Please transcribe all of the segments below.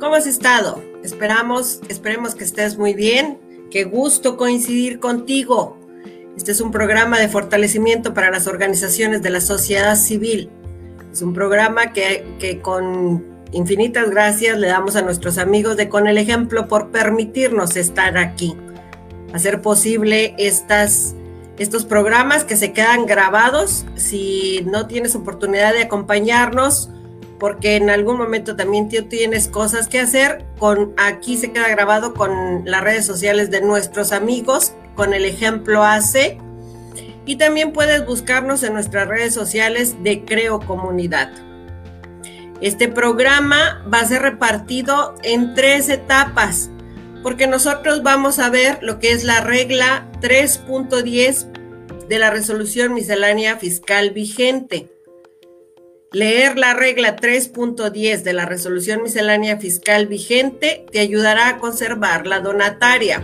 ¿Cómo has estado? Esperamos, esperemos que estés muy bien. Qué gusto coincidir contigo. Este es un programa de fortalecimiento para las organizaciones de la sociedad civil. Es un programa que, que con infinitas gracias le damos a nuestros amigos de Con el Ejemplo por permitirnos estar aquí, hacer posible estas, estos programas que se quedan grabados. Si no tienes oportunidad de acompañarnos, porque en algún momento también tú tienes cosas que hacer. Con aquí se queda grabado con las redes sociales de nuestros amigos, con el ejemplo AC. Y también puedes buscarnos en nuestras redes sociales de Creo Comunidad. Este programa va a ser repartido en tres etapas, porque nosotros vamos a ver lo que es la regla 3.10 de la resolución miscelánea fiscal vigente. Leer la regla 3.10 de la resolución miscelánea fiscal vigente te ayudará a conservar la donataria.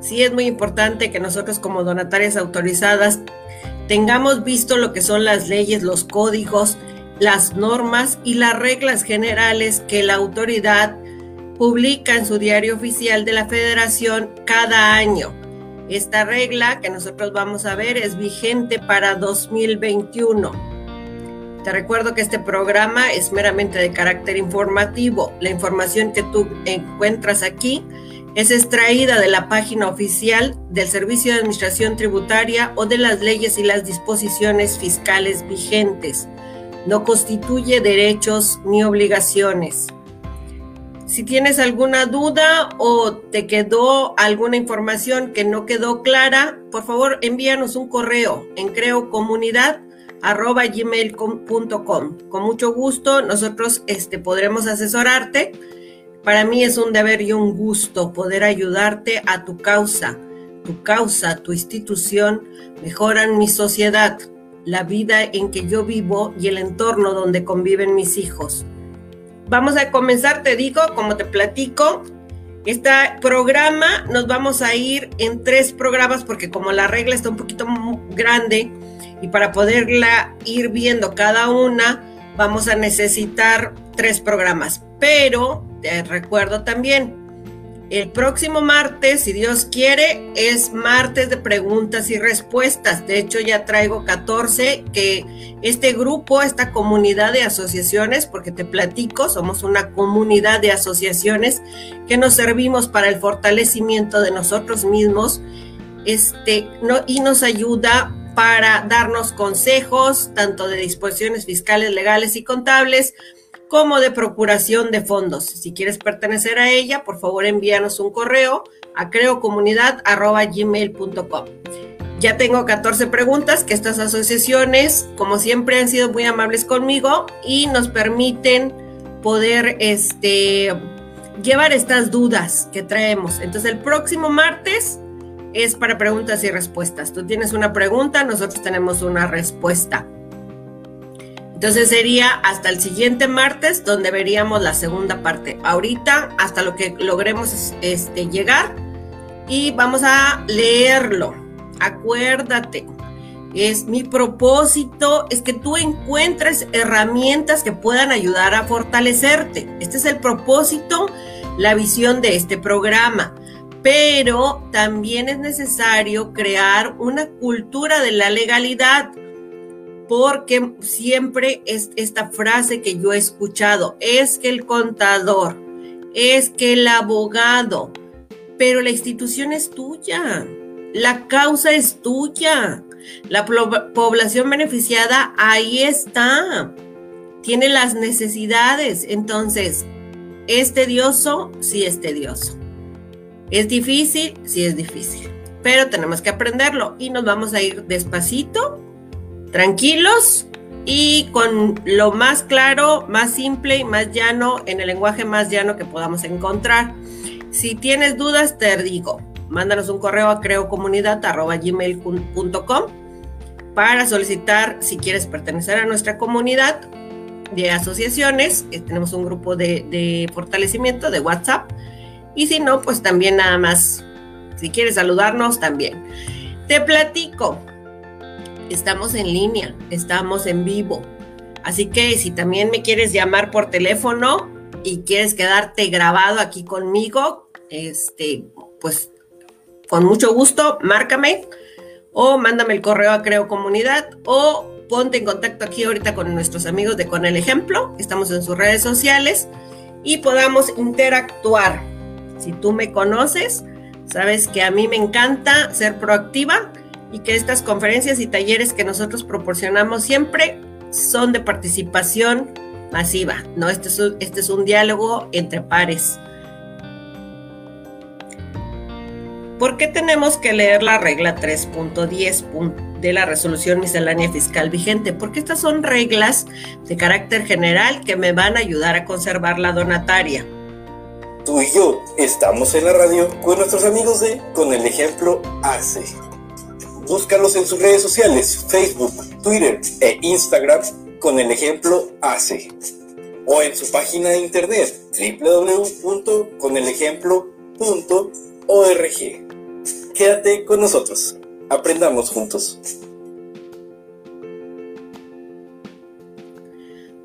Sí es muy importante que nosotros como donatarias autorizadas tengamos visto lo que son las leyes, los códigos, las normas y las reglas generales que la autoridad publica en su diario oficial de la federación cada año. Esta regla que nosotros vamos a ver es vigente para 2021. Te recuerdo que este programa es meramente de carácter informativo. La información que tú encuentras aquí es extraída de la página oficial del Servicio de Administración Tributaria o de las leyes y las disposiciones fiscales vigentes. No constituye derechos ni obligaciones. Si tienes alguna duda o te quedó alguna información que no quedó clara, por favor envíanos un correo en creocomunidad arroba gmail.com. Con mucho gusto, nosotros este, podremos asesorarte. Para mí es un deber y un gusto poder ayudarte a tu causa. Tu causa, tu institución mejoran mi sociedad, la vida en que yo vivo y el entorno donde conviven mis hijos. Vamos a comenzar, te digo, como te platico, este programa nos vamos a ir en tres programas porque como la regla está un poquito grande, y para poderla ir viendo cada una vamos a necesitar tres programas. Pero te recuerdo también, el próximo martes, si Dios quiere, es martes de preguntas y respuestas. De hecho, ya traigo 14 que este grupo, esta comunidad de asociaciones, porque te platico, somos una comunidad de asociaciones que nos servimos para el fortalecimiento de nosotros mismos este, no, y nos ayuda para darnos consejos tanto de disposiciones fiscales, legales y contables, como de procuración de fondos. Si quieres pertenecer a ella, por favor envíanos un correo a creocomunidad.gmail.com. Ya tengo 14 preguntas que estas asociaciones, como siempre, han sido muy amables conmigo y nos permiten poder este, llevar estas dudas que traemos. Entonces, el próximo martes es para preguntas y respuestas. Tú tienes una pregunta, nosotros tenemos una respuesta. Entonces sería hasta el siguiente martes donde veríamos la segunda parte. Ahorita hasta lo que logremos este, llegar y vamos a leerlo. Acuérdate, es mi propósito, es que tú encuentres herramientas que puedan ayudar a fortalecerte. Este es el propósito, la visión de este programa pero también es necesario crear una cultura de la legalidad, porque siempre es esta frase que yo he escuchado, es que el contador, es que el abogado, pero la institución es tuya, la causa es tuya, la población beneficiada ahí está, tiene las necesidades, entonces, ¿es tedioso? Sí es tedioso. ¿Es difícil? Sí es difícil, pero tenemos que aprenderlo y nos vamos a ir despacito, tranquilos y con lo más claro, más simple y más llano, en el lenguaje más llano que podamos encontrar. Si tienes dudas, te digo, mándanos un correo a creocomunidad.gmail.com para solicitar si quieres pertenecer a nuestra comunidad de asociaciones. Eh, tenemos un grupo de, de fortalecimiento de WhatsApp y si no, pues también nada más, si quieres saludarnos, también. Te platico, estamos en línea, estamos en vivo. Así que si también me quieres llamar por teléfono, y quieres quedarte grabado aquí conmigo, este, pues con mucho gusto, márcame o mándame el correo a Creo Comunidad o ponte en contacto aquí ahorita con nuestros amigos de Con el Ejemplo, estamos en sus redes sociales y podamos interactuar. Si tú me conoces, sabes que a mí me encanta ser proactiva y que estas conferencias y talleres que nosotros proporcionamos siempre son de participación masiva, ¿no? Este es un, este es un diálogo entre pares. ¿Por qué tenemos que leer la regla 3.10 de la resolución miscelánea fiscal vigente? Porque estas son reglas de carácter general que me van a ayudar a conservar la donataria. Tú y yo estamos en la radio con nuestros amigos de Con el Ejemplo ACE. Búscalos en sus redes sociales, Facebook, Twitter e Instagram con el ejemplo ACE o en su página de internet www.conelejemplo.org. Quédate con nosotros, aprendamos juntos.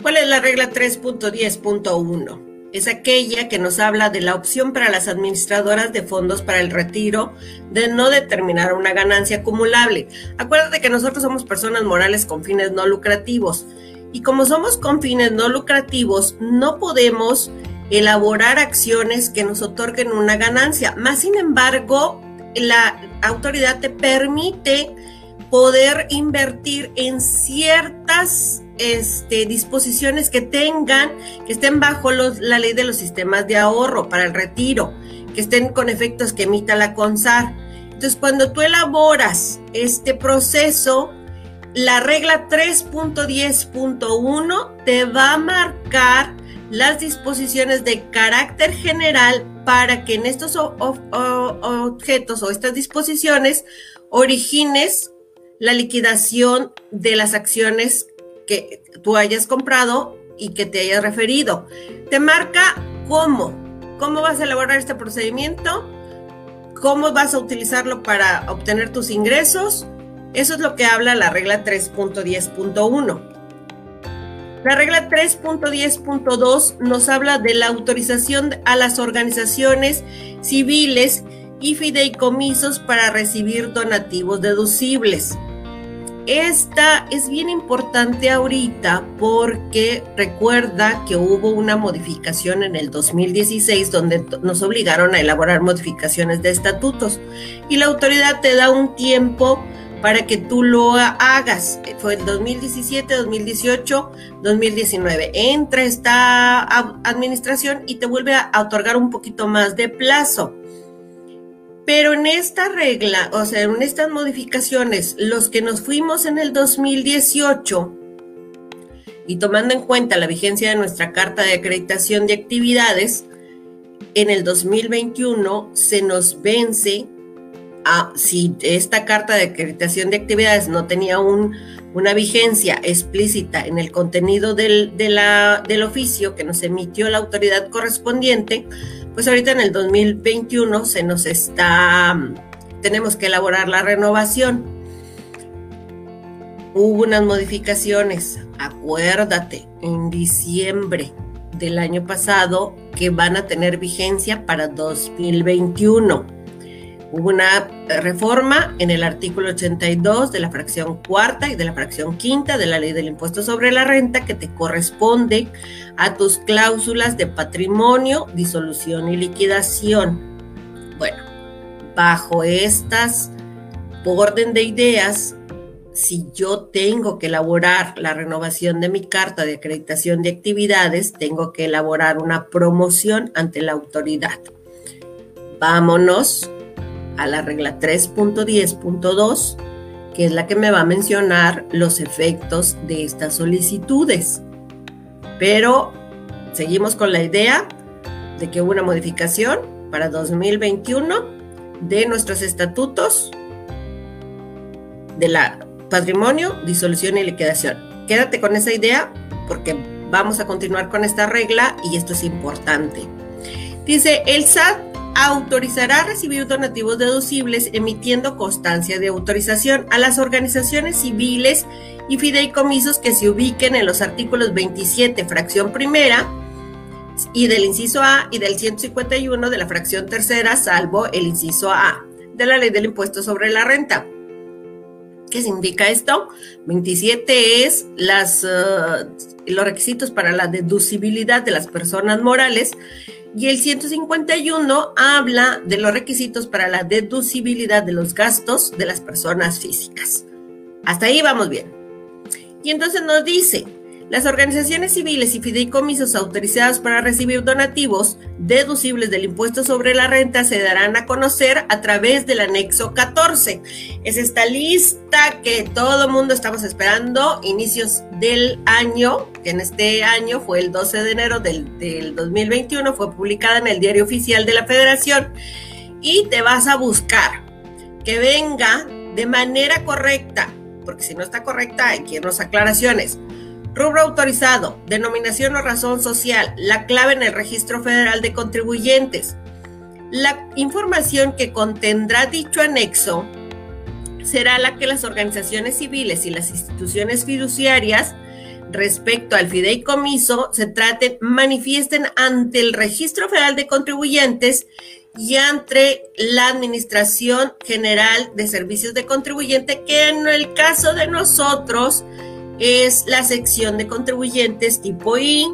¿Cuál es la regla 3.10.1? Es aquella que nos habla de la opción para las administradoras de fondos para el retiro de no determinar una ganancia acumulable. Acuérdate que nosotros somos personas morales con fines no lucrativos y como somos con fines no lucrativos, no podemos elaborar acciones que nos otorguen una ganancia. Más sin embargo, la autoridad te permite poder invertir en ciertas este, disposiciones que tengan, que estén bajo la ley de los sistemas de ahorro para el retiro, que estén con efectos que emita la CONSAR. Entonces, cuando tú elaboras este proceso, la regla 3.10.1 te va a marcar las disposiciones de carácter general para que en estos objetos o estas disposiciones origines la liquidación de las acciones que tú hayas comprado y que te hayas referido. Te marca cómo, cómo vas a elaborar este procedimiento, cómo vas a utilizarlo para obtener tus ingresos. Eso es lo que habla la regla 3.10.1. La regla 3.10.2 nos habla de la autorización a las organizaciones civiles y fideicomisos para recibir donativos deducibles. Esta es bien importante ahorita porque recuerda que hubo una modificación en el 2016 donde nos obligaron a elaborar modificaciones de estatutos y la autoridad te da un tiempo para que tú lo hagas. Fue el 2017, 2018, 2019. Entra esta administración y te vuelve a otorgar un poquito más de plazo. Pero en esta regla, o sea, en estas modificaciones, los que nos fuimos en el 2018 y tomando en cuenta la vigencia de nuestra carta de acreditación de actividades, en el 2021 se nos vence, a, si esta carta de acreditación de actividades no tenía un, una vigencia explícita en el contenido del, del oficio que nos emitió la autoridad correspondiente, pues ahorita en el 2021 se nos está, tenemos que elaborar la renovación. Hubo unas modificaciones, acuérdate, en diciembre del año pasado que van a tener vigencia para 2021. Hubo una reforma en el artículo 82 de la fracción cuarta y de la fracción quinta de la ley del impuesto sobre la renta que te corresponde a tus cláusulas de patrimonio, disolución y liquidación. Bueno, bajo estas orden de ideas, si yo tengo que elaborar la renovación de mi carta de acreditación de actividades, tengo que elaborar una promoción ante la autoridad. Vámonos a la regla 3.10.2, que es la que me va a mencionar los efectos de estas solicitudes. Pero seguimos con la idea de que hubo una modificación para 2021 de nuestros estatutos de la patrimonio, disolución y liquidación. Quédate con esa idea porque vamos a continuar con esta regla y esto es importante. Dice, el SAT autorizará recibir donativos deducibles emitiendo constancia de autorización a las organizaciones civiles y fideicomisos que se ubiquen en los artículos 27, fracción primera, y del inciso A y del 151 de la fracción tercera, salvo el inciso A de la ley del impuesto sobre la renta. ¿Qué significa esto? 27 es uh, los requisitos para la deducibilidad de las personas morales y el 151 habla de los requisitos para la deducibilidad de los gastos de las personas físicas. Hasta ahí vamos bien. Y entonces nos dice, las organizaciones civiles y fideicomisos autorizadas para recibir donativos deducibles del impuesto sobre la renta se darán a conocer a través del anexo 14. Es esta lista que todo mundo estamos esperando, inicios del año, que en este año fue el 12 de enero del, del 2021, fue publicada en el Diario Oficial de la Federación y te vas a buscar que venga de manera correcta, porque si no está correcta hay que irnos aclaraciones Rubro autorizado, denominación o razón social, la clave en el registro federal de contribuyentes. La información que contendrá dicho anexo será la que las organizaciones civiles y las instituciones fiduciarias respecto al fideicomiso se traten, manifiesten ante el Registro Federal de Contribuyentes y ante la Administración General de Servicios de Contribuyente, que en el caso de nosotros es la sección de contribuyentes tipo I,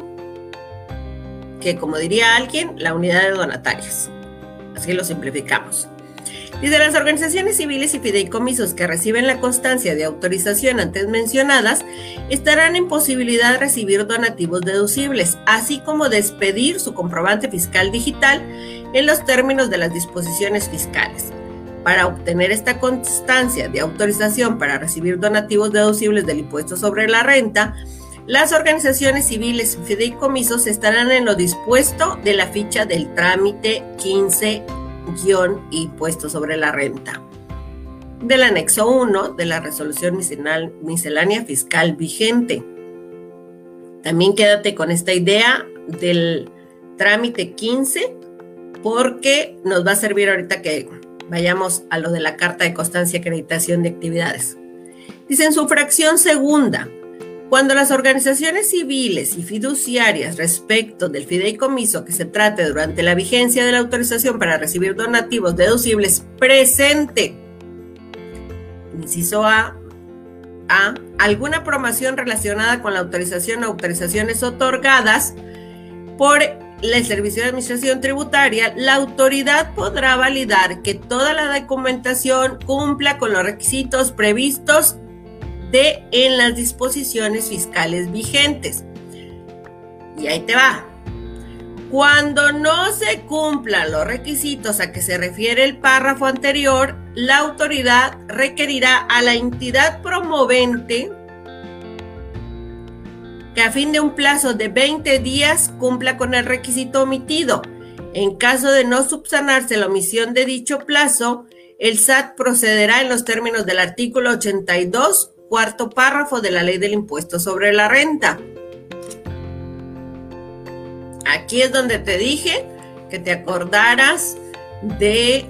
que como diría alguien, la unidad de donatarias. Así lo simplificamos. Dice, las organizaciones civiles y fideicomisos que reciben la constancia de autorización antes mencionadas estarán en posibilidad de recibir donativos deducibles, así como despedir su comprobante fiscal digital en los términos de las disposiciones fiscales. Para obtener esta constancia de autorización para recibir donativos deducibles del impuesto sobre la renta, las organizaciones civiles y fideicomisos estarán en lo dispuesto de la ficha del trámite 15-impuesto sobre la renta del anexo 1 de la resolución miscelánea fiscal vigente. También quédate con esta idea del trámite 15 porque nos va a servir ahorita que Vayamos a lo de la carta de constancia y acreditación de actividades. Dice en su fracción segunda, cuando las organizaciones civiles y fiduciarias respecto del fideicomiso que se trate durante la vigencia de la autorización para recibir donativos deducibles presente, inciso A, A, alguna promoción relacionada con la autorización o autorizaciones otorgadas por el Servicio de Administración Tributaria, la autoridad podrá validar que toda la documentación cumpla con los requisitos previstos de en las disposiciones fiscales vigentes. Y ahí te va. Cuando no se cumplan los requisitos a que se refiere el párrafo anterior, la autoridad requerirá a la entidad promovente que a fin de un plazo de 20 días cumpla con el requisito omitido. En caso de no subsanarse la omisión de dicho plazo, el SAT procederá en los términos del artículo 82, cuarto párrafo de la ley del impuesto sobre la renta. Aquí es donde te dije que te acordaras de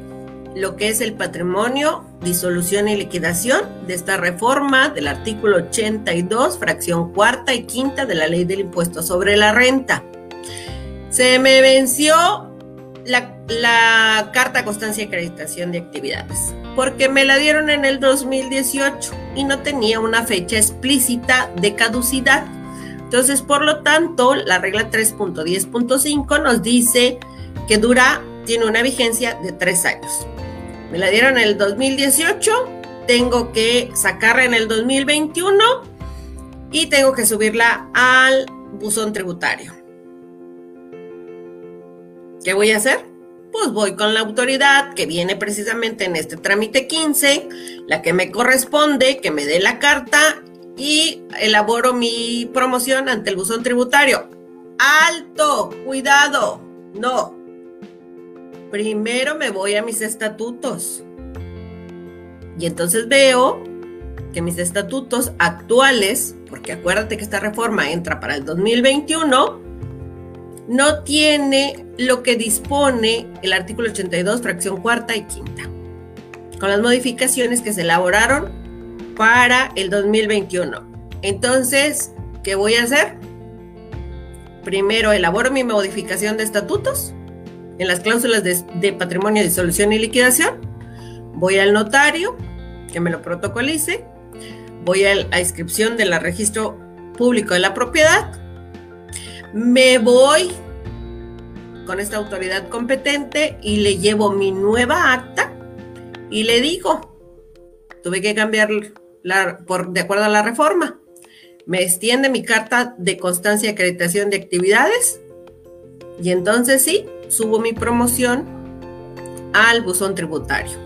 lo que es el patrimonio, disolución y liquidación de esta reforma del artículo 82, fracción cuarta y quinta de la ley del impuesto sobre la renta. Se me venció la, la carta constancia y acreditación de actividades porque me la dieron en el 2018 y no tenía una fecha explícita de caducidad. Entonces, por lo tanto, la regla 3.10.5 nos dice que dura, tiene una vigencia de tres años. Me la dieron en el 2018, tengo que sacarla en el 2021 y tengo que subirla al buzón tributario. ¿Qué voy a hacer? Pues voy con la autoridad que viene precisamente en este trámite 15, la que me corresponde, que me dé la carta y elaboro mi promoción ante el buzón tributario. Alto, cuidado, no, primero me voy a mis estatutos. Y entonces veo que mis estatutos actuales, porque acuérdate que esta reforma entra para el 2021, no tiene lo que dispone el artículo 82, fracción cuarta y quinta, con las modificaciones que se elaboraron para el 2021. Entonces, ¿qué voy a hacer? primero elaboro mi modificación de estatutos en las cláusulas de, patrimonio, disolución y liquidación. Voy al notario, que me lo protocolice. Voy a la inscripción del registro público de la propiedad. Me voy con esta autoridad competente y le llevo mi nueva acta y le digo, tuve que cambiar la, por, de acuerdo a la reforma. Me extiende mi carta de constancia y acreditación de actividades y entonces sí, subo mi promoción al buzón tributario.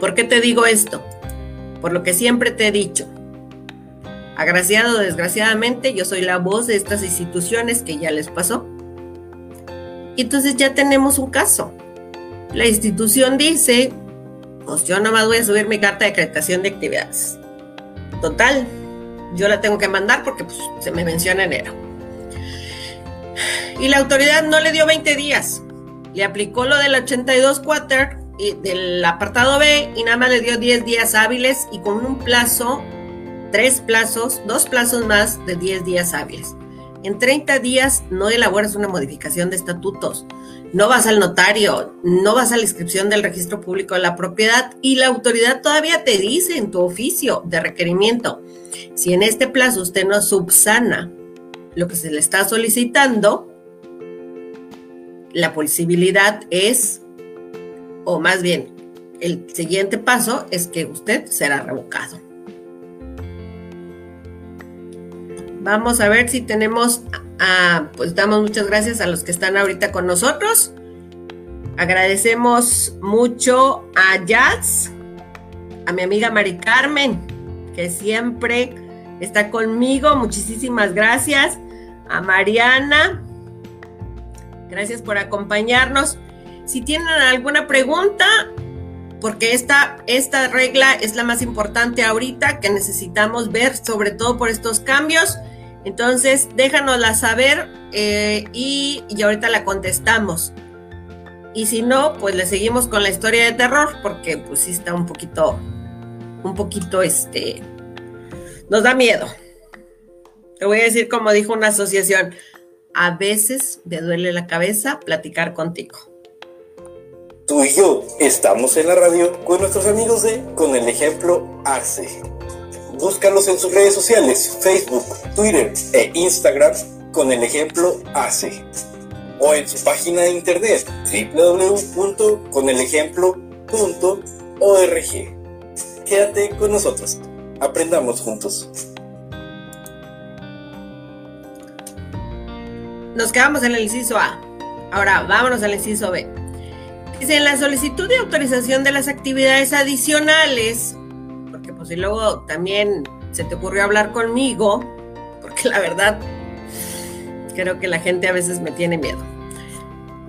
¿Por qué te digo esto? Por lo que siempre te he dicho. Agraciado o desgraciadamente, yo soy la voz de estas instituciones que ya les pasó. Y entonces ya tenemos un caso. La institución dice, pues yo nomás voy a subir mi carta de acreditación de actividades. Total, yo la tengo que mandar porque pues, se me menciona enero. Y la autoridad no le dio 20 días. Le aplicó lo del 82 quarter y del apartado B y nada más le dio 10 días hábiles y con un plazo, tres plazos, dos plazos más de 10 días hábiles. En 30 días no elaboras una modificación de estatutos, no vas al notario, no vas a la inscripción del registro público de la propiedad y la autoridad todavía te dice en tu oficio de requerimiento, si en este plazo usted no subsana lo que se le está solicitando, la posibilidad es, o más bien, el siguiente paso es que usted será revocado. Vamos a ver si tenemos, pues damos muchas gracias a los que están ahorita con nosotros. Agradecemos mucho a Jazz, a mi amiga Mari Carmen, que siempre está conmigo. Muchísimas gracias. A Mariana, gracias por acompañarnos. Si tienen alguna pregunta, porque esta, esta regla es la más importante ahorita que necesitamos ver, sobre todo por estos cambios. Entonces, déjanosla saber eh, y, y, ahorita la contestamos. Y si no, pues le seguimos con la historia de terror, porque pues sí está un poquito, un poquito, este, nos da miedo. Te voy a decir como dijo una asociación, a veces me duele la cabeza platicar contigo. Tú y yo estamos en la radio con nuestros amigos de Con el Ejemplo Arce. Búscalos en sus redes sociales, Facebook, Twitter e Instagram con el ejemplo ACE. O en su página de internet www.conelejemplo.org. Quédate con nosotros. Aprendamos juntos. Nos quedamos en el inciso A. Ahora vámonos al inciso B. Dice, en la solicitud de autorización de las actividades adicionales pues, y luego también se te ocurrió hablar conmigo, porque la verdad creo que la gente a veces me tiene miedo.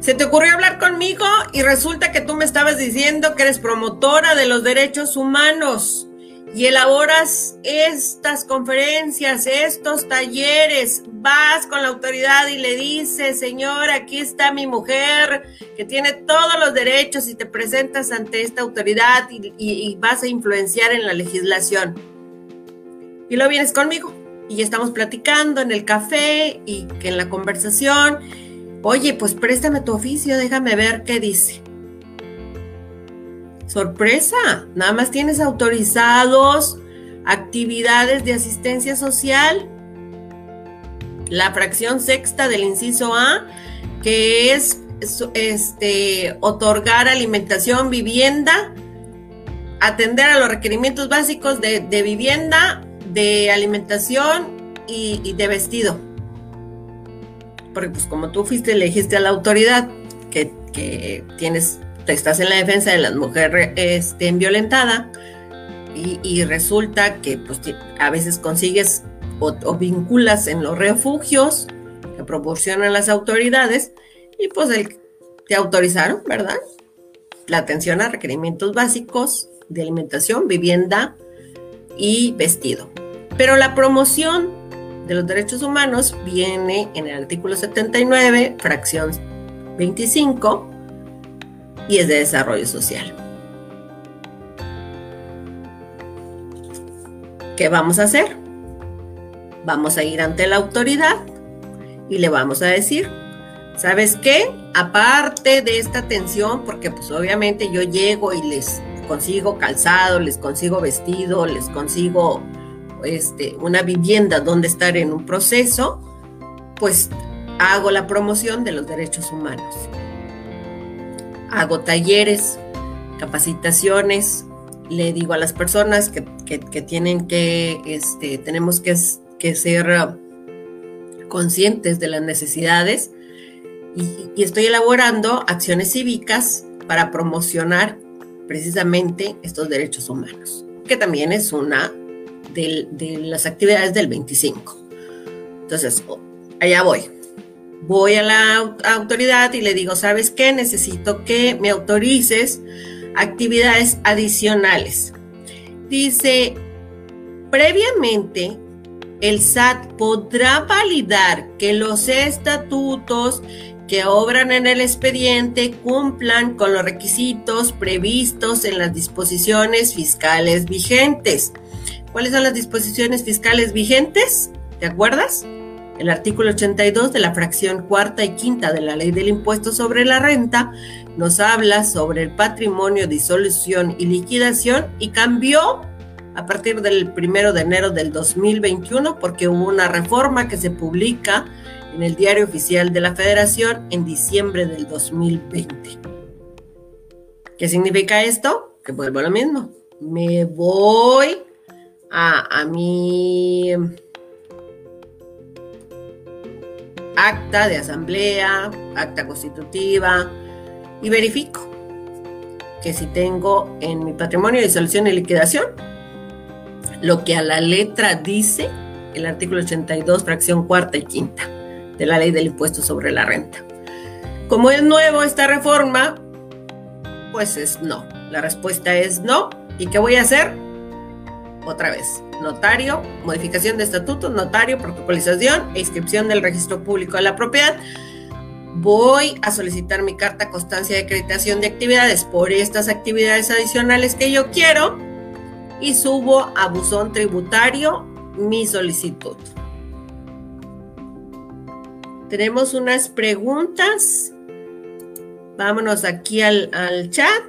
Se te ocurrió hablar conmigo y resulta que tú me estabas diciendo que eres promotora de los derechos humanos y elaboras estas conferencias, estos talleres, vas con la autoridad y le dices, señor, aquí está mi mujer que tiene todos los derechos y te presentas ante esta autoridad y, vas a influenciar en la legislación. Y lo vienes conmigo y estamos platicando en el café y en la conversación, oye, pues préstame tu oficio, déjame ver qué dice. Sorpresa, nada más tienes autorizados actividades de asistencia social. La fracción sexta del inciso A, que es este, otorgar alimentación, vivienda, atender a los requerimientos básicos de, vivienda, de alimentación y, de vestido. Porque pues como tú fuiste, le dijiste a la autoridad que, que tienes estás en la defensa de las mujeres este, violentada y, resulta que pues, a veces consigues o, vinculas en los refugios que proporcionan las autoridades y pues te autorizaron, ¿verdad? La atención a requerimientos básicos de alimentación, vivienda y vestido. Pero la promoción de los derechos humanos viene en el artículo 79, fracción 25, y es de desarrollo social. ¿Qué vamos a hacer? Vamos a ir ante la autoridad y le vamos a decir, ¿sabes qué? Aparte de esta atención, porque pues obviamente yo llego y les consigo calzado, les consigo vestido, les consigo este, una vivienda donde estar en un proceso, pues hago la promoción de los derechos humanos. Hago talleres, capacitaciones, le digo a las personas que, tienen que, este, tenemos que, que, ser conscientes de las necesidades y, y estoy elaborando acciones cívicas para promocionar precisamente estos derechos humanos, que también es una de, las actividades del 25. Entonces, allá voy. Voy a la autoridad y le digo, ¿sabes qué? Necesito que me autorices actividades adicionales. Dice, previamente el SAT podrá validar que los estatutos que obran en el expediente cumplan con los requisitos previstos en las disposiciones fiscales vigentes. ¿Cuáles son las disposiciones fiscales vigentes? ¿Te acuerdas? El artículo 82 de la fracción cuarta y quinta de la ley del impuesto sobre la renta nos habla sobre el patrimonio, disolución y liquidación y cambió a partir del primero de enero del 2021 porque hubo una reforma que se publica en el Diario Oficial de la Federación en diciembre del 2020. ¿Qué significa esto? Que vuelvo a lo mismo. Me voy a, a mi acta de asamblea, acta constitutiva y verifico que si tengo en mi patrimonio disolución y liquidación lo que a la letra dice el artículo 82, fracción cuarta y quinta de la ley del impuesto sobre la renta. Como es nuevo esta reforma, pues es no. La respuesta es no. ¿Y qué voy a hacer? Otra vez, notario, modificación de estatutos, notario, protocolización e inscripción del registro público de la propiedad. Voy a solicitar mi carta constancia de acreditación de actividades por estas actividades adicionales que yo quiero y subo a buzón tributario mi solicitud. Tenemos unas preguntas. Vámonos aquí al, chat.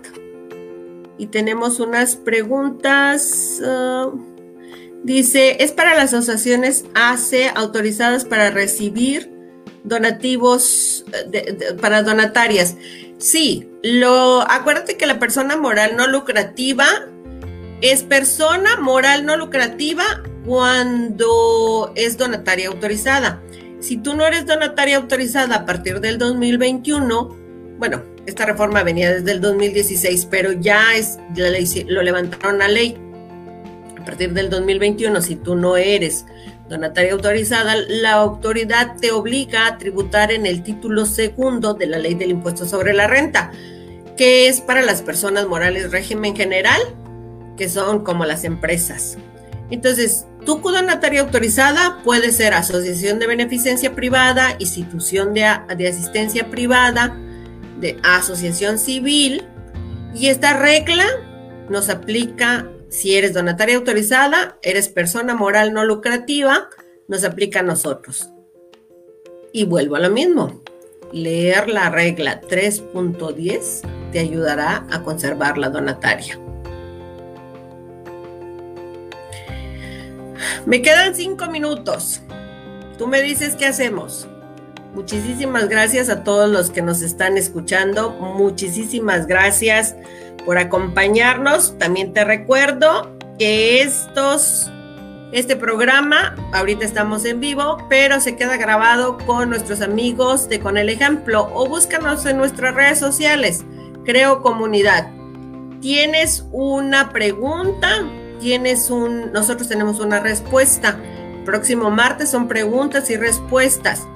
Y tenemos unas preguntas. Ah, dice, ¿es para las asociaciones AC autorizadas para recibir donativos eh, para donatarias? Sí, lo, acuérdate que la persona moral no lucrativa es persona moral no lucrativa cuando es donataria autorizada. Si tú no eres donataria autorizada a partir del 2021, bueno, esta reforma venía desde el 2016, pero ya es, lo levantaron a ley. Partir del 2021, si tú no eres donataria autorizada, la autoridad te obliga a tributar en el título segundo de la ley del impuesto sobre la renta, que es para las personas morales régimen general, que son como las empresas. Entonces, tu donataria autorizada puede ser asociación de beneficencia privada, institución de, de asistencia privada, de asociación civil, y esta regla nos aplica si eres donataria autorizada, eres persona moral no lucrativa, nos aplica a nosotros. Y vuelvo a lo mismo. Leer la regla 3.10 te ayudará a conservar la donataria. Me quedan cinco minutos. Tú me dices qué hacemos. Muchísimas gracias a todos los que nos están escuchando. Muchísimas gracias por acompañarnos. También te recuerdo que estos, este programa, ahorita estamos en vivo, pero se queda grabado con nuestros amigos de Con el Ejemplo o búscanos en nuestras redes sociales. Creo comunidad. ¿Tienes una pregunta? tienes un, nosotros tenemos una respuesta. próximo martes son preguntas y respuestas.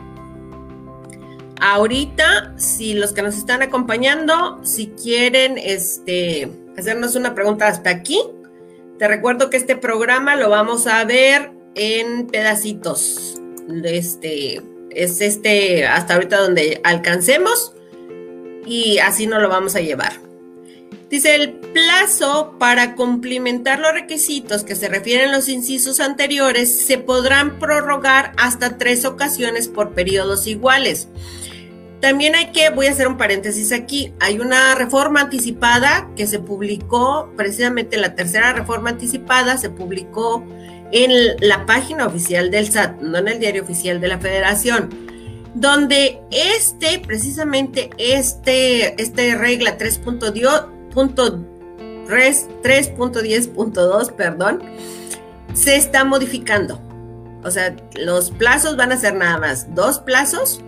Ahorita, si los que nos están acompañando, si quieren este, hacernos una pregunta hasta aquí, te recuerdo que este programa lo vamos a ver en pedacitos. Este es este hasta ahorita donde alcancemos y así nos lo vamos a llevar. Dice, el plazo para cumplimentar los requisitos que se refieren los incisos anteriores se podrán prorrogar hasta tres ocasiones por periodos iguales. También hay que, voy a hacer un paréntesis aquí, hay una reforma anticipada que se publicó, precisamente la tercera reforma anticipada se publicó en la página oficial del SAT, no en el diario oficial de la Federación donde este, precisamente este, este regla 3.10.2, perdón, se está modificando. O sea, los plazos van a ser nada más dos plazos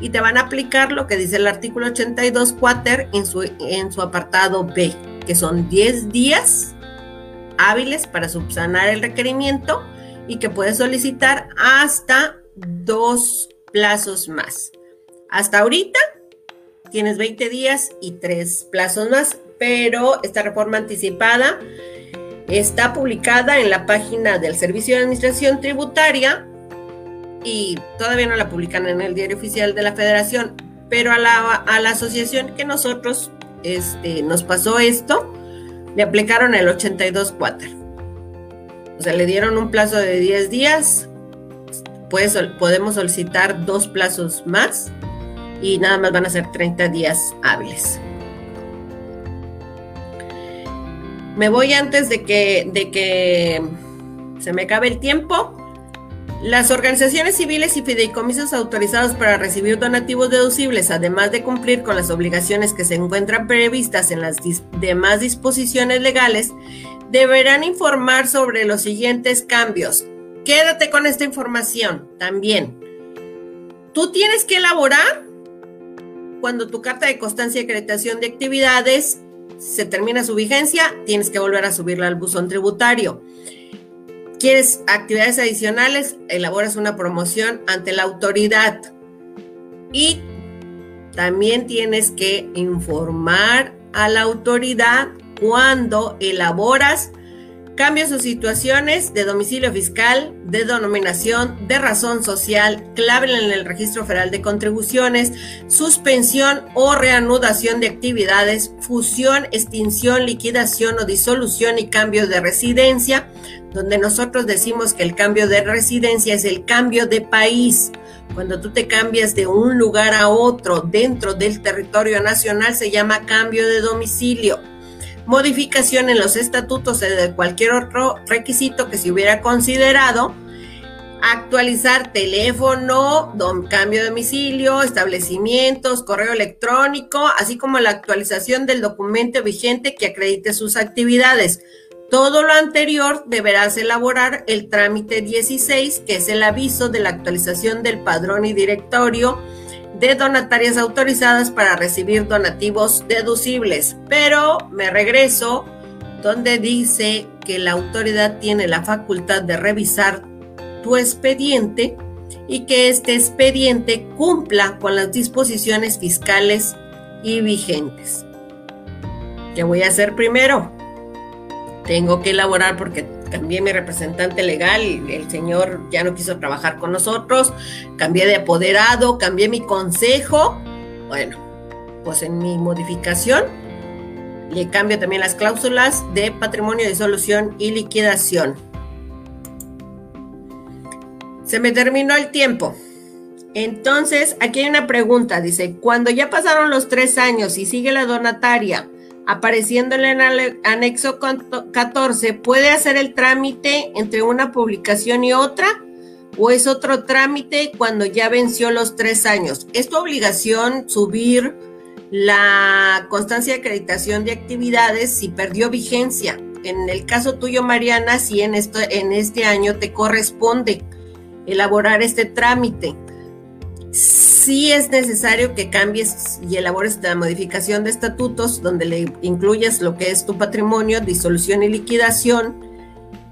y te van a aplicar lo que dice el artículo 82 cuater en su, en su apartado B, que son 10 días hábiles para subsanar el requerimiento y que puedes solicitar hasta dos plazos más. Hasta ahorita tienes 20 días y tres plazos más, pero esta reforma anticipada está publicada en la página del Servicio de Administración Tributaria y todavía no la publican en el diario oficial de la Federación, pero a la, a la asociación que nosotros este, nos pasó esto, le aplicaron el 82 4 O sea, le dieron un plazo de 10 días podemos solicitar dos plazos más y nada más van a ser 30 días hábiles. Me voy antes de que, de que se me acabe el tiempo. Las organizaciones civiles y fideicomisos autorizados para recibir donativos deducibles, además de cumplir con las obligaciones que se encuentran previstas en las demás disposiciones legales, deberán informar sobre los siguientes cambios quédate con esta información también. Tú tienes que elaborar cuando tu carta de constancia y acreditación de actividades se termina su vigencia, tienes que volver a subirla al buzón tributario. ¿Quieres actividades adicionales? Elaboras una promoción ante la autoridad. Y también tienes que informar a la autoridad cuando elaboras cambios o situaciones de domicilio fiscal, de denominación, de razón social, clave en el Registro Federal de Contribuciones, suspensión o reanudación de actividades, fusión, extinción, liquidación o disolución y cambio de residencia, donde nosotros decimos que el cambio de residencia es el cambio de país. Cuando tú te cambias de un lugar a otro dentro del territorio nacional se llama cambio de domicilio modificación en los estatutos de cualquier otro requisito que se hubiera considerado, actualizar teléfono, cambio de domicilio, establecimientos, correo electrónico, así como la actualización del documento vigente que acredite sus actividades. Todo lo anterior deberás elaborar el trámite 16, que es el aviso de la actualización del padrón y directorio de donatarias autorizadas para recibir donativos deducibles. Pero me regreso donde dice que la autoridad tiene la facultad de revisar tu expediente y que este expediente cumpla con las disposiciones fiscales y vigentes. ¿Qué voy a hacer primero? Tengo que elaborar porque cambié mi representante legal, el señor ya no quiso trabajar con nosotros, cambié de apoderado, cambié mi consejo. Bueno, pues en mi modificación le cambio también las cláusulas de patrimonio, disolución y liquidación. Se me terminó el tiempo. Entonces, aquí hay una pregunta. Dice, cuando ya pasaron los tres años y sigue la donataria, apareciéndole en el anexo 14, ¿puede hacer el trámite entre una publicación y otra? ¿O es otro trámite cuando ya venció los tres años? ¿Es tu obligación subir la constancia de acreditación de actividades si perdió vigencia? En el caso tuyo, Mariana, si en, esto, en este año te corresponde elaborar este trámite sí es necesario que cambies y elabores la modificación de estatutos donde le incluyas lo que es tu patrimonio, disolución y liquidación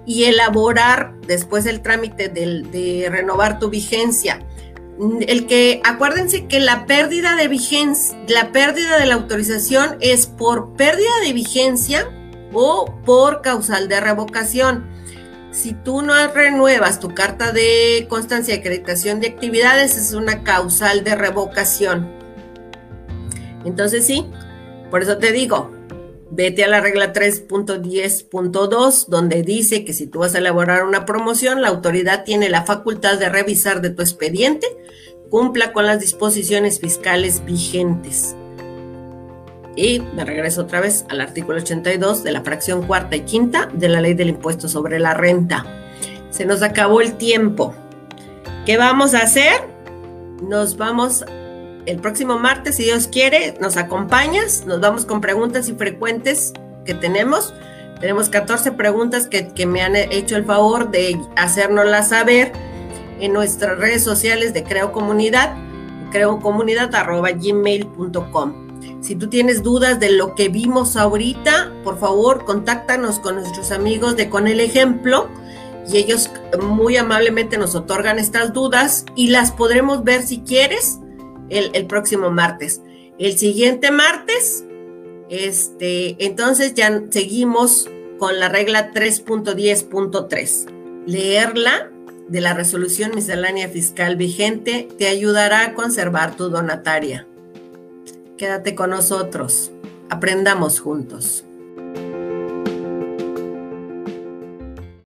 y elaborar después el trámite de, renovar tu vigencia. El que, acuérdense que la pérdida de vigencia, la pérdida de la autorización es por pérdida de vigencia o por causal de revocación si tú no renuevas tu carta de constancia de acreditación de actividades, es una causal de revocación. Entonces sí, por eso te digo, Vete a la regla 3.10.2, donde dice que si tú vas a elaborar una promoción, la autoridad tiene la facultad de revisar de tu expediente, cumpla con las disposiciones fiscales vigentes. Y me regreso otra vez al artículo 82 de la fracción cuarta y quinta de la ley del impuesto sobre la renta. Se nos acabó el tiempo. ¿Qué vamos a hacer? Nos vamos el próximo martes, si Dios quiere, nos acompañas. Nos vamos con preguntas y frecuentes que tenemos. Tenemos 14 preguntas que, que me han hecho el favor de hacérnoslas saber en nuestras redes sociales de Creo Comunidad, creocomunidad.gmail.com. Si tú tienes dudas de lo que vimos ahorita, por favor, contáctanos con nuestros amigos de Con el Ejemplo y ellos muy amablemente nos otorgan estas dudas y las podremos ver si quieres el, el próximo martes. El siguiente martes, este, entonces ya seguimos con la regla 3.10.3. Leerla de la resolución miscelánea fiscal vigente te ayudará a conservar tu donataria. Quédate con nosotros. Aprendamos juntos.